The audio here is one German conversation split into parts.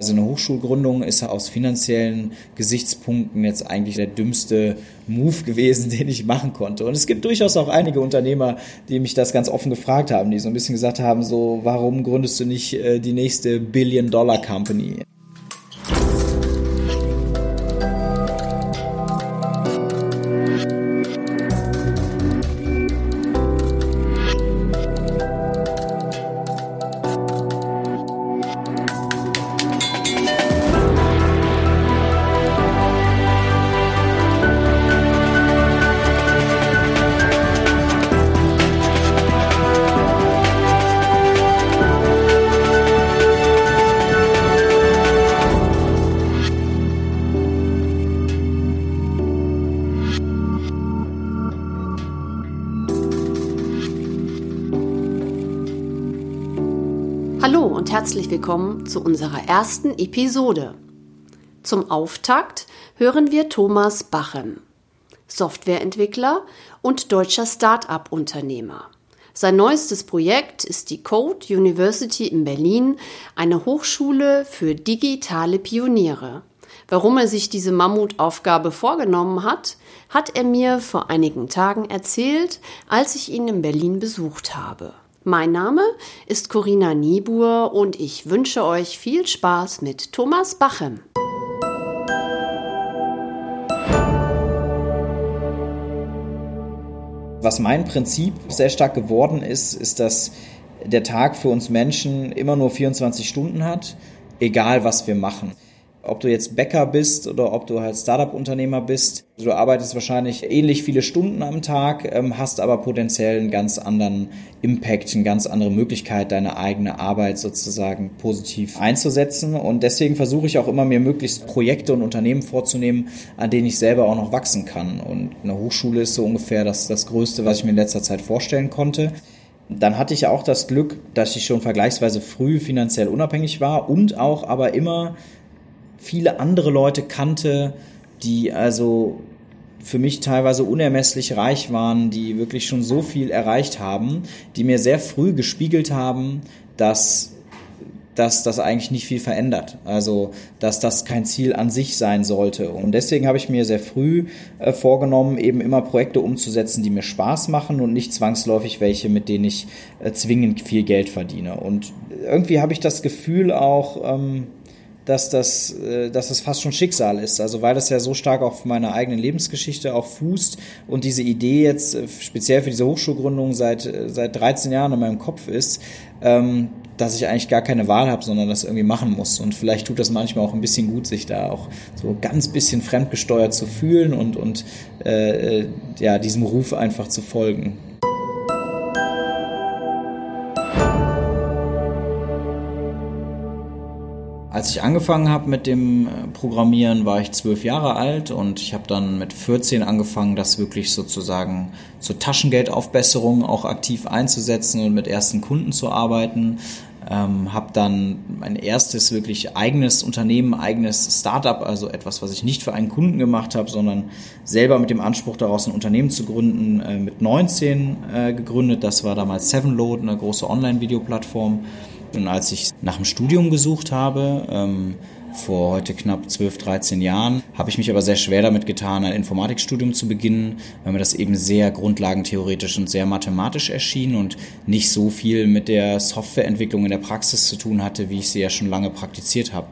Also eine Hochschulgründung ist aus finanziellen Gesichtspunkten jetzt eigentlich der dümmste Move gewesen, den ich machen konnte. Und es gibt durchaus auch einige Unternehmer, die mich das ganz offen gefragt haben, die so ein bisschen gesagt haben, so, warum gründest du nicht äh, die nächste Billion-Dollar-Company? Herzlich willkommen zu unserer ersten Episode. Zum Auftakt hören wir Thomas Bachem, Softwareentwickler und deutscher Start-up-Unternehmer. Sein neuestes Projekt ist die Code University in Berlin, eine Hochschule für digitale Pioniere. Warum er sich diese Mammutaufgabe vorgenommen hat, hat er mir vor einigen Tagen erzählt, als ich ihn in Berlin besucht habe. Mein Name ist Corinna Niebuhr und ich wünsche euch viel Spaß mit Thomas Bachem. Was mein Prinzip sehr stark geworden ist, ist, dass der Tag für uns Menschen immer nur 24 Stunden hat, egal was wir machen. Ob du jetzt Bäcker bist oder ob du halt Startup-Unternehmer bist, du arbeitest wahrscheinlich ähnlich viele Stunden am Tag, ähm, hast aber potenziell einen ganz anderen Impact, eine ganz andere Möglichkeit, deine eigene Arbeit sozusagen positiv einzusetzen. Und deswegen versuche ich auch immer, mir möglichst Projekte und Unternehmen vorzunehmen, an denen ich selber auch noch wachsen kann. Und eine Hochschule ist so ungefähr das, das Größte, was ich mir in letzter Zeit vorstellen konnte. Dann hatte ich auch das Glück, dass ich schon vergleichsweise früh finanziell unabhängig war und auch aber immer viele andere Leute kannte, die also für mich teilweise unermesslich reich waren, die wirklich schon so viel erreicht haben, die mir sehr früh gespiegelt haben, dass dass das eigentlich nicht viel verändert. Also, dass das kein Ziel an sich sein sollte. Und deswegen habe ich mir sehr früh äh, vorgenommen, eben immer Projekte umzusetzen, die mir Spaß machen und nicht zwangsläufig welche, mit denen ich äh, zwingend viel Geld verdiene. Und irgendwie habe ich das Gefühl auch, ähm, dass das, äh, dass das fast schon Schicksal ist. Also weil das ja so stark auf meiner eigenen Lebensgeschichte auch fußt und diese Idee jetzt äh, speziell für diese Hochschulgründung seit, äh, seit 13 Jahren in meinem Kopf ist, ähm, dass ich eigentlich gar keine Wahl habe, sondern das irgendwie machen muss. Und vielleicht tut das manchmal auch ein bisschen gut, sich da auch so ganz bisschen fremdgesteuert zu fühlen und, und äh, ja, diesem Ruf einfach zu folgen. Als ich angefangen habe mit dem äh, Programmieren, war ich zwölf Jahre alt und ich habe dann mit 14 angefangen, das wirklich sozusagen zur Taschengeldaufbesserung auch aktiv einzusetzen und mit ersten Kunden zu arbeiten. Ähm, habe dann mein erstes wirklich eigenes Unternehmen, eigenes Startup, also etwas, was ich nicht für einen Kunden gemacht habe, sondern selber mit dem Anspruch daraus ein Unternehmen zu gründen, äh, mit 19 äh, gegründet. Das war damals Sevenload, eine große Online-Videoplattform. Und als ich nach dem Studium gesucht habe, ähm, vor heute knapp 12, 13 Jahren, habe ich mich aber sehr schwer damit getan, ein Informatikstudium zu beginnen, weil mir das eben sehr grundlagentheoretisch und sehr mathematisch erschien und nicht so viel mit der Softwareentwicklung in der Praxis zu tun hatte, wie ich sie ja schon lange praktiziert habe.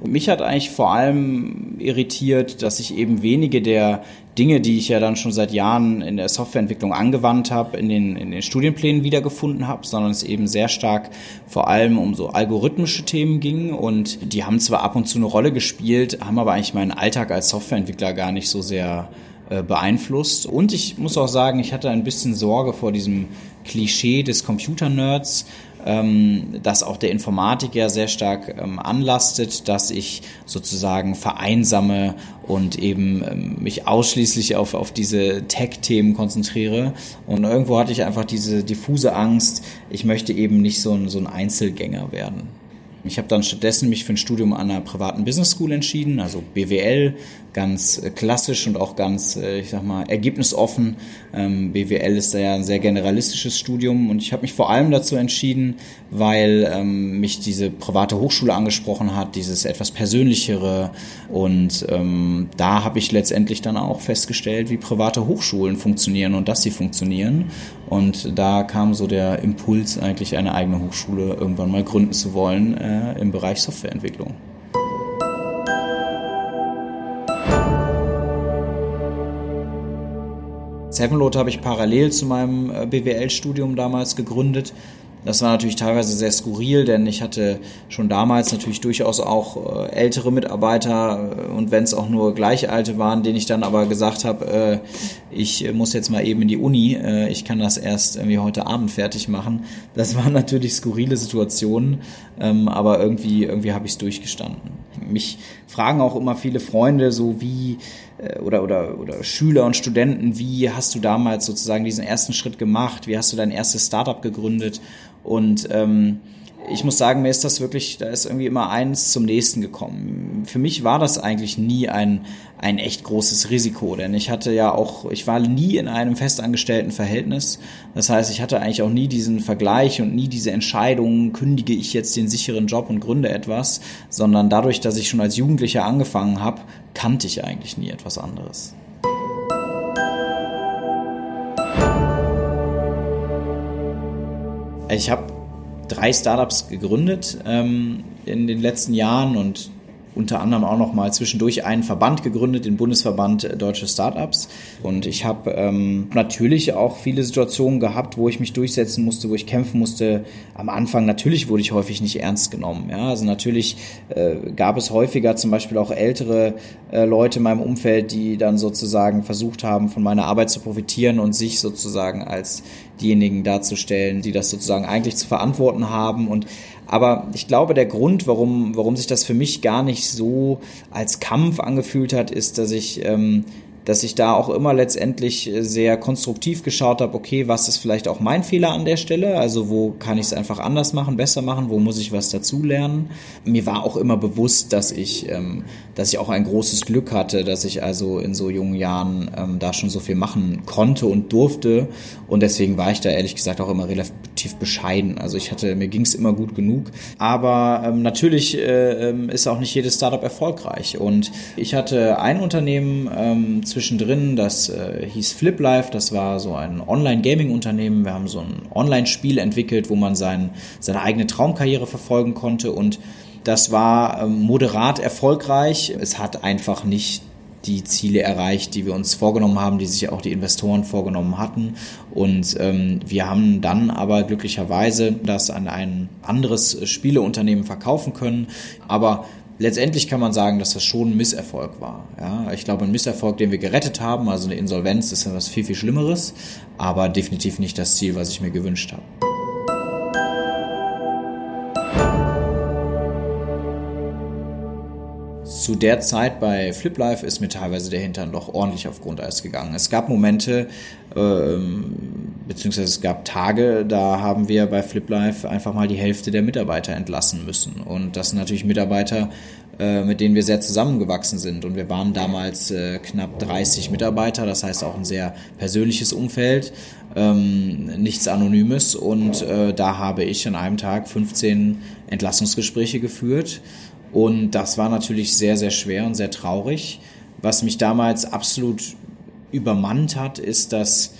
Und mich hat eigentlich vor allem irritiert, dass ich eben wenige der Dinge, die ich ja dann schon seit Jahren in der Softwareentwicklung angewandt habe, in den, in den Studienplänen wiedergefunden habe, sondern es eben sehr stark vor allem um so algorithmische Themen ging und die haben zwar ab und zu eine Rolle gespielt, haben aber eigentlich meinen Alltag als Softwareentwickler gar nicht so sehr äh, beeinflusst. Und ich muss auch sagen, ich hatte ein bisschen Sorge vor diesem Klischee des Computer-Nerds, ähm, das auch der Informatik ja sehr stark ähm, anlastet, dass ich sozusagen vereinsame und eben ähm, mich ausschließlich auf, auf diese Tech-Themen konzentriere. Und irgendwo hatte ich einfach diese diffuse Angst, ich möchte eben nicht so ein, so ein Einzelgänger werden. Ich habe dann stattdessen mich für ein Studium an einer privaten Business School entschieden, also BWL, ganz äh, klassisch und auch ganz, äh, ich sag mal, ergebnisoffen. Ähm, BWL ist da ja ein sehr generalistisches Studium und ich habe mich vor allem dazu entschieden, weil ähm, mich diese private Hochschule angesprochen hat, dieses etwas persönlichere und ähm, da habe ich letztendlich dann auch festgestellt, wie private Hochschulen funktionieren und dass sie funktionieren und da kam so der Impuls, eigentlich eine eigene Hochschule irgendwann mal gründen zu wollen im Bereich Softwareentwicklung. Sevenload habe ich parallel zu meinem äh, BWL-Studium damals gegründet das war natürlich teilweise sehr skurril, denn ich hatte schon damals natürlich durchaus auch äh, ältere Mitarbeiter äh, und wenn es auch nur gleichalte waren, denen ich dann aber gesagt habe, äh, ich muss jetzt mal eben in die Uni, ich kann das erst irgendwie heute Abend fertig machen. Das waren natürlich skurrile Situationen, ähm, aber irgendwie, irgendwie habe ich es durchgestanden. Mich fragen auch immer viele Freunde, so wie äh, oder, oder, oder Schüler und Studenten, wie hast du damals sozusagen diesen ersten Schritt gemacht? Wie hast du dein erstes Startup gegründet? Und ähm, ich muss sagen, mir ist das wirklich, da ist irgendwie immer eins zum nächsten gekommen. Für mich war das eigentlich nie ein, ein echt großes Risiko, denn ich hatte ja auch, ich war nie in einem festangestellten Verhältnis. Das heißt, ich hatte eigentlich auch nie diesen Vergleich und nie diese Entscheidung, kündige ich jetzt den sicheren Job und gründe etwas, sondern dadurch, dass ich schon als Jugendlicher angefangen habe, kannte ich eigentlich nie etwas anderes. Ich habe drei Startups gegründet ähm, in den letzten Jahren und unter anderem auch noch mal zwischendurch einen Verband gegründet, den Bundesverband Deutsche Startups. Und ich habe ähm, natürlich auch viele Situationen gehabt, wo ich mich durchsetzen musste, wo ich kämpfen musste. Am Anfang natürlich wurde ich häufig nicht ernst genommen. Ja? Also natürlich äh, gab es häufiger zum Beispiel auch ältere äh, Leute in meinem Umfeld, die dann sozusagen versucht haben, von meiner Arbeit zu profitieren und sich sozusagen als diejenigen darzustellen, die das sozusagen eigentlich zu verantworten haben. Und aber ich glaube, der Grund, warum, warum sich das für mich gar nicht so als Kampf angefühlt hat, ist, dass ich ähm, dass ich da auch immer letztendlich äh, sehr konstruktiv geschaut habe, okay, was ist vielleicht auch mein Fehler an der Stelle? Also wo kann ich es einfach anders machen, besser machen? Wo muss ich was dazulernen? Mir war auch immer bewusst, dass ich, ähm, dass ich auch ein großes Glück hatte, dass ich also in so jungen Jahren ähm, da schon so viel machen konnte und durfte. Und deswegen war ich da ehrlich gesagt auch immer relativ bescheiden. Also ich hatte, mir ging es immer gut genug. Aber ähm, natürlich äh, ähm, ist auch nicht jedes Startup erfolgreich. Und ich hatte ein Unternehmen, ähm, zwischendrin, das äh, hieß FlipLife, das war so ein Online-Gaming-Unternehmen. Wir haben so ein Online-Spiel entwickelt, wo man sein, seine eigene Traumkarriere verfolgen konnte und das war ähm, moderat erfolgreich. Es hat einfach nicht die Ziele erreicht, die wir uns vorgenommen haben, die sich auch die Investoren vorgenommen hatten. Und ähm, wir haben dann aber glücklicherweise das an ein anderes Spieleunternehmen verkaufen können. Aber letztendlich kann man sagen, dass das schon ein Misserfolg war. Ja, ich glaube, ein Misserfolg, den wir gerettet haben, also eine Insolvenz, ist ja was viel, viel Schlimmeres, aber definitiv nicht das Ziel, was ich mir gewünscht habe. Zu der Zeit bei FlipLife ist mir teilweise der Hintern doch ordentlich auf Grundeis gegangen. Es gab Momente, ähm, beziehungsweise es gab Tage, da haben wir bei FlipLife einfach mal die Hälfte der Mitarbeiter entlassen müssen. Und das sind natürlich Mitarbeiter, äh, mit denen wir sehr zusammengewachsen sind. Und wir waren damals äh, knapp 30 Mitarbeiter, das heißt auch ein sehr persönliches Umfeld, ähm, nichts Anonymes. Und äh, da habe ich an einem Tag 15 Entlassungsgespräche geführt und das war natürlich sehr, sehr schwer und sehr traurig. Was mich damals absolut übermannt hat, ist, dass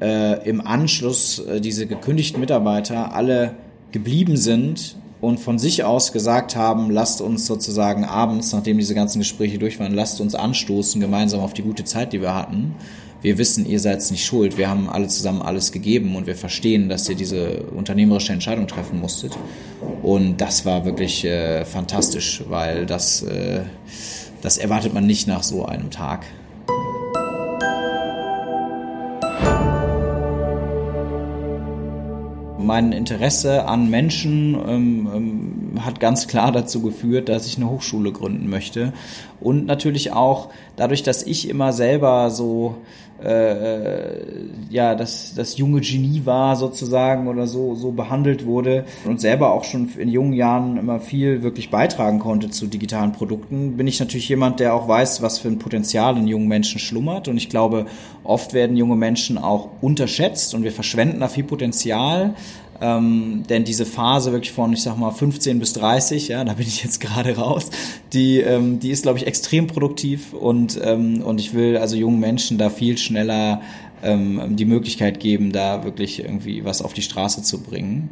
äh, im Anschluss äh, diese gekündigten Mitarbeiter alle geblieben sind und von sich aus gesagt haben, lasst uns sozusagen abends, nachdem diese ganzen Gespräche durch waren, lasst uns anstoßen gemeinsam auf die gute Zeit, die wir hatten wir wissen, ihr seid nicht schuld, wir haben alle zusammen alles gegeben und wir verstehen, dass ihr diese unternehmerische Entscheidung treffen musstet. Und das war wirklich äh, fantastisch, weil das, äh, das erwartet man nicht nach so einem Tag. Mein Interesse an Menschen ähm, ähm, hat ganz klar dazu geführt, dass ich eine Hochschule gründen möchte. Und natürlich auch dadurch, dass ich immer selber so äh, ja das, das junge Genie war sozusagen oder so, so behandelt wurde und selber auch schon in jungen Jahren immer viel wirklich beitragen konnte zu digitalen Produkten, bin ich natürlich jemand, der auch weiß, was für ein Potenzial in jungen Menschen schlummert. Und ich glaube, oft werden junge Menschen auch unterschätzt und wir verschwenden da viel Potenzial. Ähm, denn diese Phase wirklich von, ich sag mal, 15 bis 30, ja, da bin ich jetzt gerade raus, die, ähm, die ist, glaube ich, extrem produktiv und, ähm, und ich will also jungen Menschen da viel schneller ähm, die Möglichkeit geben, da wirklich irgendwie was auf die Straße zu bringen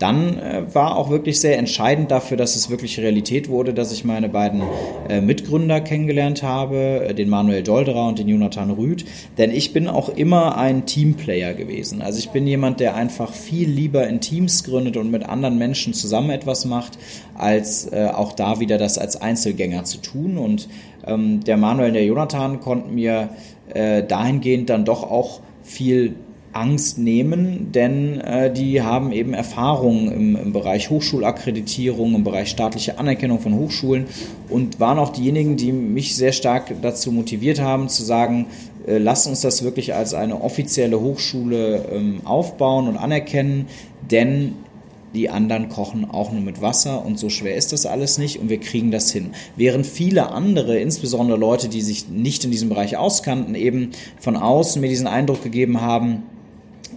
dann äh, war auch wirklich sehr entscheidend dafür, dass es wirklich Realität wurde, dass ich meine beiden äh, Mitgründer kennengelernt habe, äh, den Manuel Dolderer und den Jonathan Rüth. Denn ich bin auch immer ein Teamplayer gewesen. Also ich bin jemand, der einfach viel lieber in Teams gründet und mit anderen Menschen zusammen etwas macht, als äh, auch da wieder das als Einzelgänger zu tun. Und ähm, der Manuel und der Jonathan konnten mir äh, dahingehend dann doch auch viel Angst nehmen, denn äh, die haben eben Erfahrungen im, im Bereich Hochschulakkreditierung, im Bereich staatliche Anerkennung von Hochschulen und waren auch diejenigen, die mich sehr stark dazu motiviert haben, zu sagen, äh, lasst uns das wirklich als eine offizielle Hochschule ähm, aufbauen und anerkennen, denn die anderen kochen auch nur mit Wasser und so schwer ist das alles nicht und wir kriegen das hin. Während viele andere, insbesondere Leute, die sich nicht in diesem Bereich auskannten, eben von außen mir diesen Eindruck gegeben haben,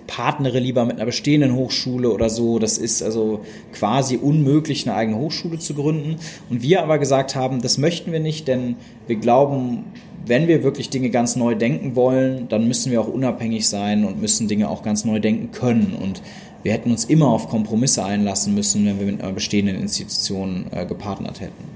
partnere lieber mit einer bestehenden Hochschule oder so. Das ist also quasi unmöglich, eine eigene Hochschule zu gründen. Und wir aber gesagt haben, das möchten wir nicht, denn wir glauben, wenn wir wirklich Dinge ganz neu denken wollen, dann müssen wir auch unabhängig sein und müssen Dinge auch ganz neu denken können. Und wir hätten uns immer auf Kompromisse einlassen müssen, wenn wir mit einer bestehenden Institution äh, gepartnert hätten.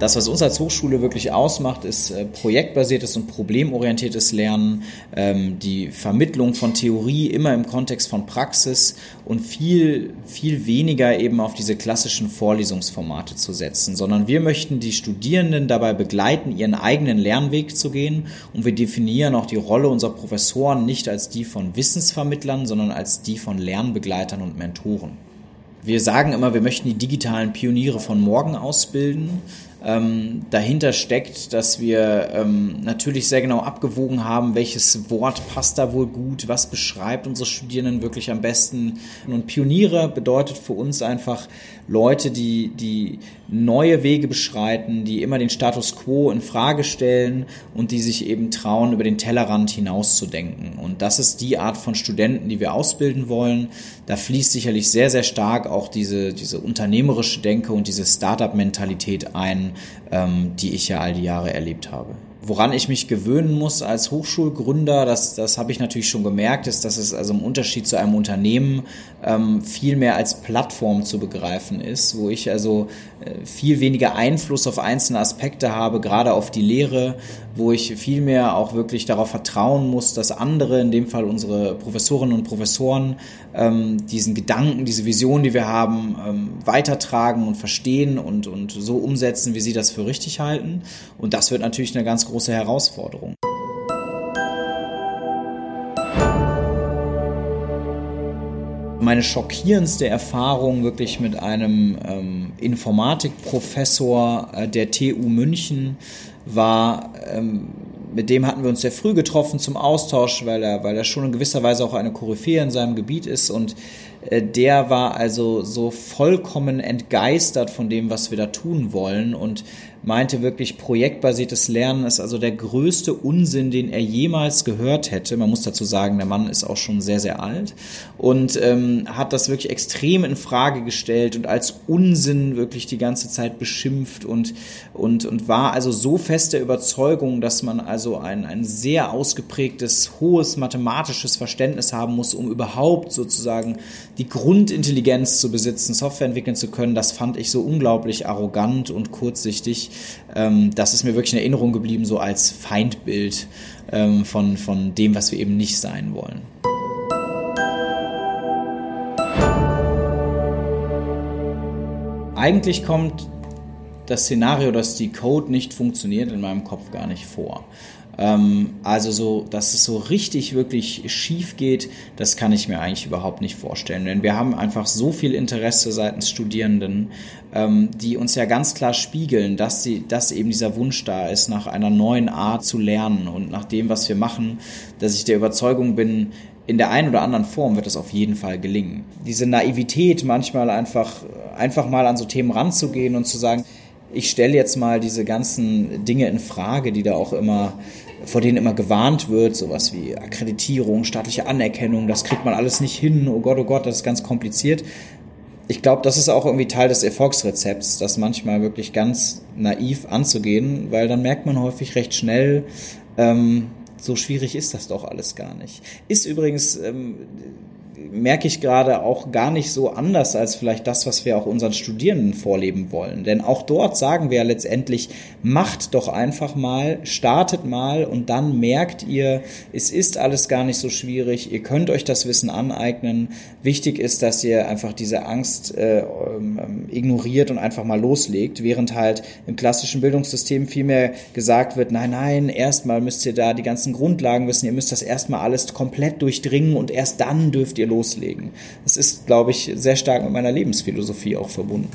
Das, was uns als Hochschule wirklich ausmacht, ist äh, projektbasiertes und problemorientiertes Lernen, ähm, die Vermittlung von Theorie immer im Kontext von Praxis und viel, viel weniger eben auf diese klassischen Vorlesungsformate zu setzen, sondern wir möchten die Studierenden dabei begleiten, ihren eigenen Lernweg zu gehen und wir definieren auch die Rolle unserer Professoren nicht als die von Wissensvermittlern, sondern als die von Lernbegleitern und Mentoren. Wir sagen immer, wir möchten die digitalen Pioniere von morgen ausbilden ähm, dahinter steckt, dass wir ähm, natürlich sehr genau abgewogen haben, welches Wort passt da wohl gut, was beschreibt unsere Studierenden wirklich am besten. Und Pioniere bedeutet für uns einfach Leute, die, die neue Wege beschreiten, die immer den Status quo in Frage stellen und die sich eben trauen, über den Tellerrand hinauszudenken. Und das ist die Art von Studenten, die wir ausbilden wollen. Da fließt sicherlich sehr, sehr stark auch diese, diese unternehmerische Denke und diese Startup-Mentalität ein, ähm, die ich ja all die Jahre erlebt habe. Woran ich mich gewöhnen muss als Hochschulgründer, das, das habe ich natürlich schon gemerkt, ist, dass es also im Unterschied zu einem Unternehmen ähm, viel mehr als Plattform zu begreifen ist, wo ich also äh, viel weniger Einfluss auf einzelne Aspekte habe, gerade auf die Lehre, wo ich viel mehr auch wirklich darauf vertrauen muss, dass andere, in dem Fall unsere Professorinnen und Professoren, ähm, diesen Gedanken, diese Vision, die wir haben, ähm, weitertragen und verstehen und, und so umsetzen, wie sie das für richtig halten. Und das wird natürlich eine ganz große Herausforderung. Meine schockierendste Erfahrung wirklich mit einem ähm, Informatikprofessor äh, der TU München war, ähm, mit dem hatten wir uns sehr früh getroffen zum Austausch, weil er, weil er schon in gewisser Weise auch eine Koryphäe in seinem Gebiet ist und der war also so vollkommen entgeistert von dem, was wir da tun wollen und meinte wirklich, projektbasiertes Lernen ist also der größte Unsinn, den er jemals gehört hätte. Man muss dazu sagen, der Mann ist auch schon sehr, sehr alt und ähm, hat das wirklich extrem in Frage gestellt und als Unsinn wirklich die ganze Zeit beschimpft und, und, und war also so fest der Überzeugung, dass man also ein, ein sehr ausgeprägtes, hohes mathematisches Verständnis haben muss, um überhaupt sozusagen die Grundintelligenz zu besitzen, Software entwickeln zu können. Das fand ich so unglaublich arrogant und kurzsichtig ähm, das ist mir wirklich in Erinnerung geblieben, so als Feindbild ähm, von, von dem, was wir eben nicht sein wollen. Eigentlich kommt das Szenario, dass die Code nicht funktioniert, in meinem Kopf gar nicht vor. Ähm, also so, dass es so richtig, wirklich schief geht, das kann ich mir eigentlich überhaupt nicht vorstellen. Denn wir haben einfach so viel Interesse seitens Studierenden, ähm, die uns ja ganz klar spiegeln, dass sie, dass eben dieser Wunsch da ist, nach einer neuen Art zu lernen und nach dem, was wir machen, dass ich der Überzeugung bin, in der einen oder anderen Form wird es auf jeden Fall gelingen. Diese Naivität, manchmal einfach, einfach mal an so Themen ranzugehen und zu sagen, ich stelle jetzt mal diese ganzen Dinge in Frage, die da auch immer, vor denen immer gewarnt wird, sowas wie Akkreditierung, staatliche Anerkennung, das kriegt man alles nicht hin, oh Gott, oh Gott, das ist ganz kompliziert. Ich glaube, das ist auch irgendwie Teil des Erfolgsrezepts, das manchmal wirklich ganz naiv anzugehen, weil dann merkt man häufig recht schnell, ähm, so schwierig ist das doch alles gar nicht. Ist übrigens ähm, merke ich gerade auch gar nicht so anders als vielleicht das, was wir auch unseren Studierenden vorleben wollen. Denn auch dort sagen wir ja letztendlich, macht doch einfach mal, startet mal und dann merkt ihr, es ist alles gar nicht so schwierig, ihr könnt euch das Wissen aneignen. Wichtig ist, dass ihr einfach diese Angst äh, ähm, ignoriert und einfach mal loslegt, während halt im klassischen Bildungssystem vielmehr gesagt wird, nein, nein, erstmal müsst ihr da die ganzen Grundlagen wissen, ihr müsst das erstmal alles komplett durchdringen und erst dann dürft ihr loslegen. Das ist, glaube ich, sehr stark mit meiner Lebensphilosophie auch verbunden.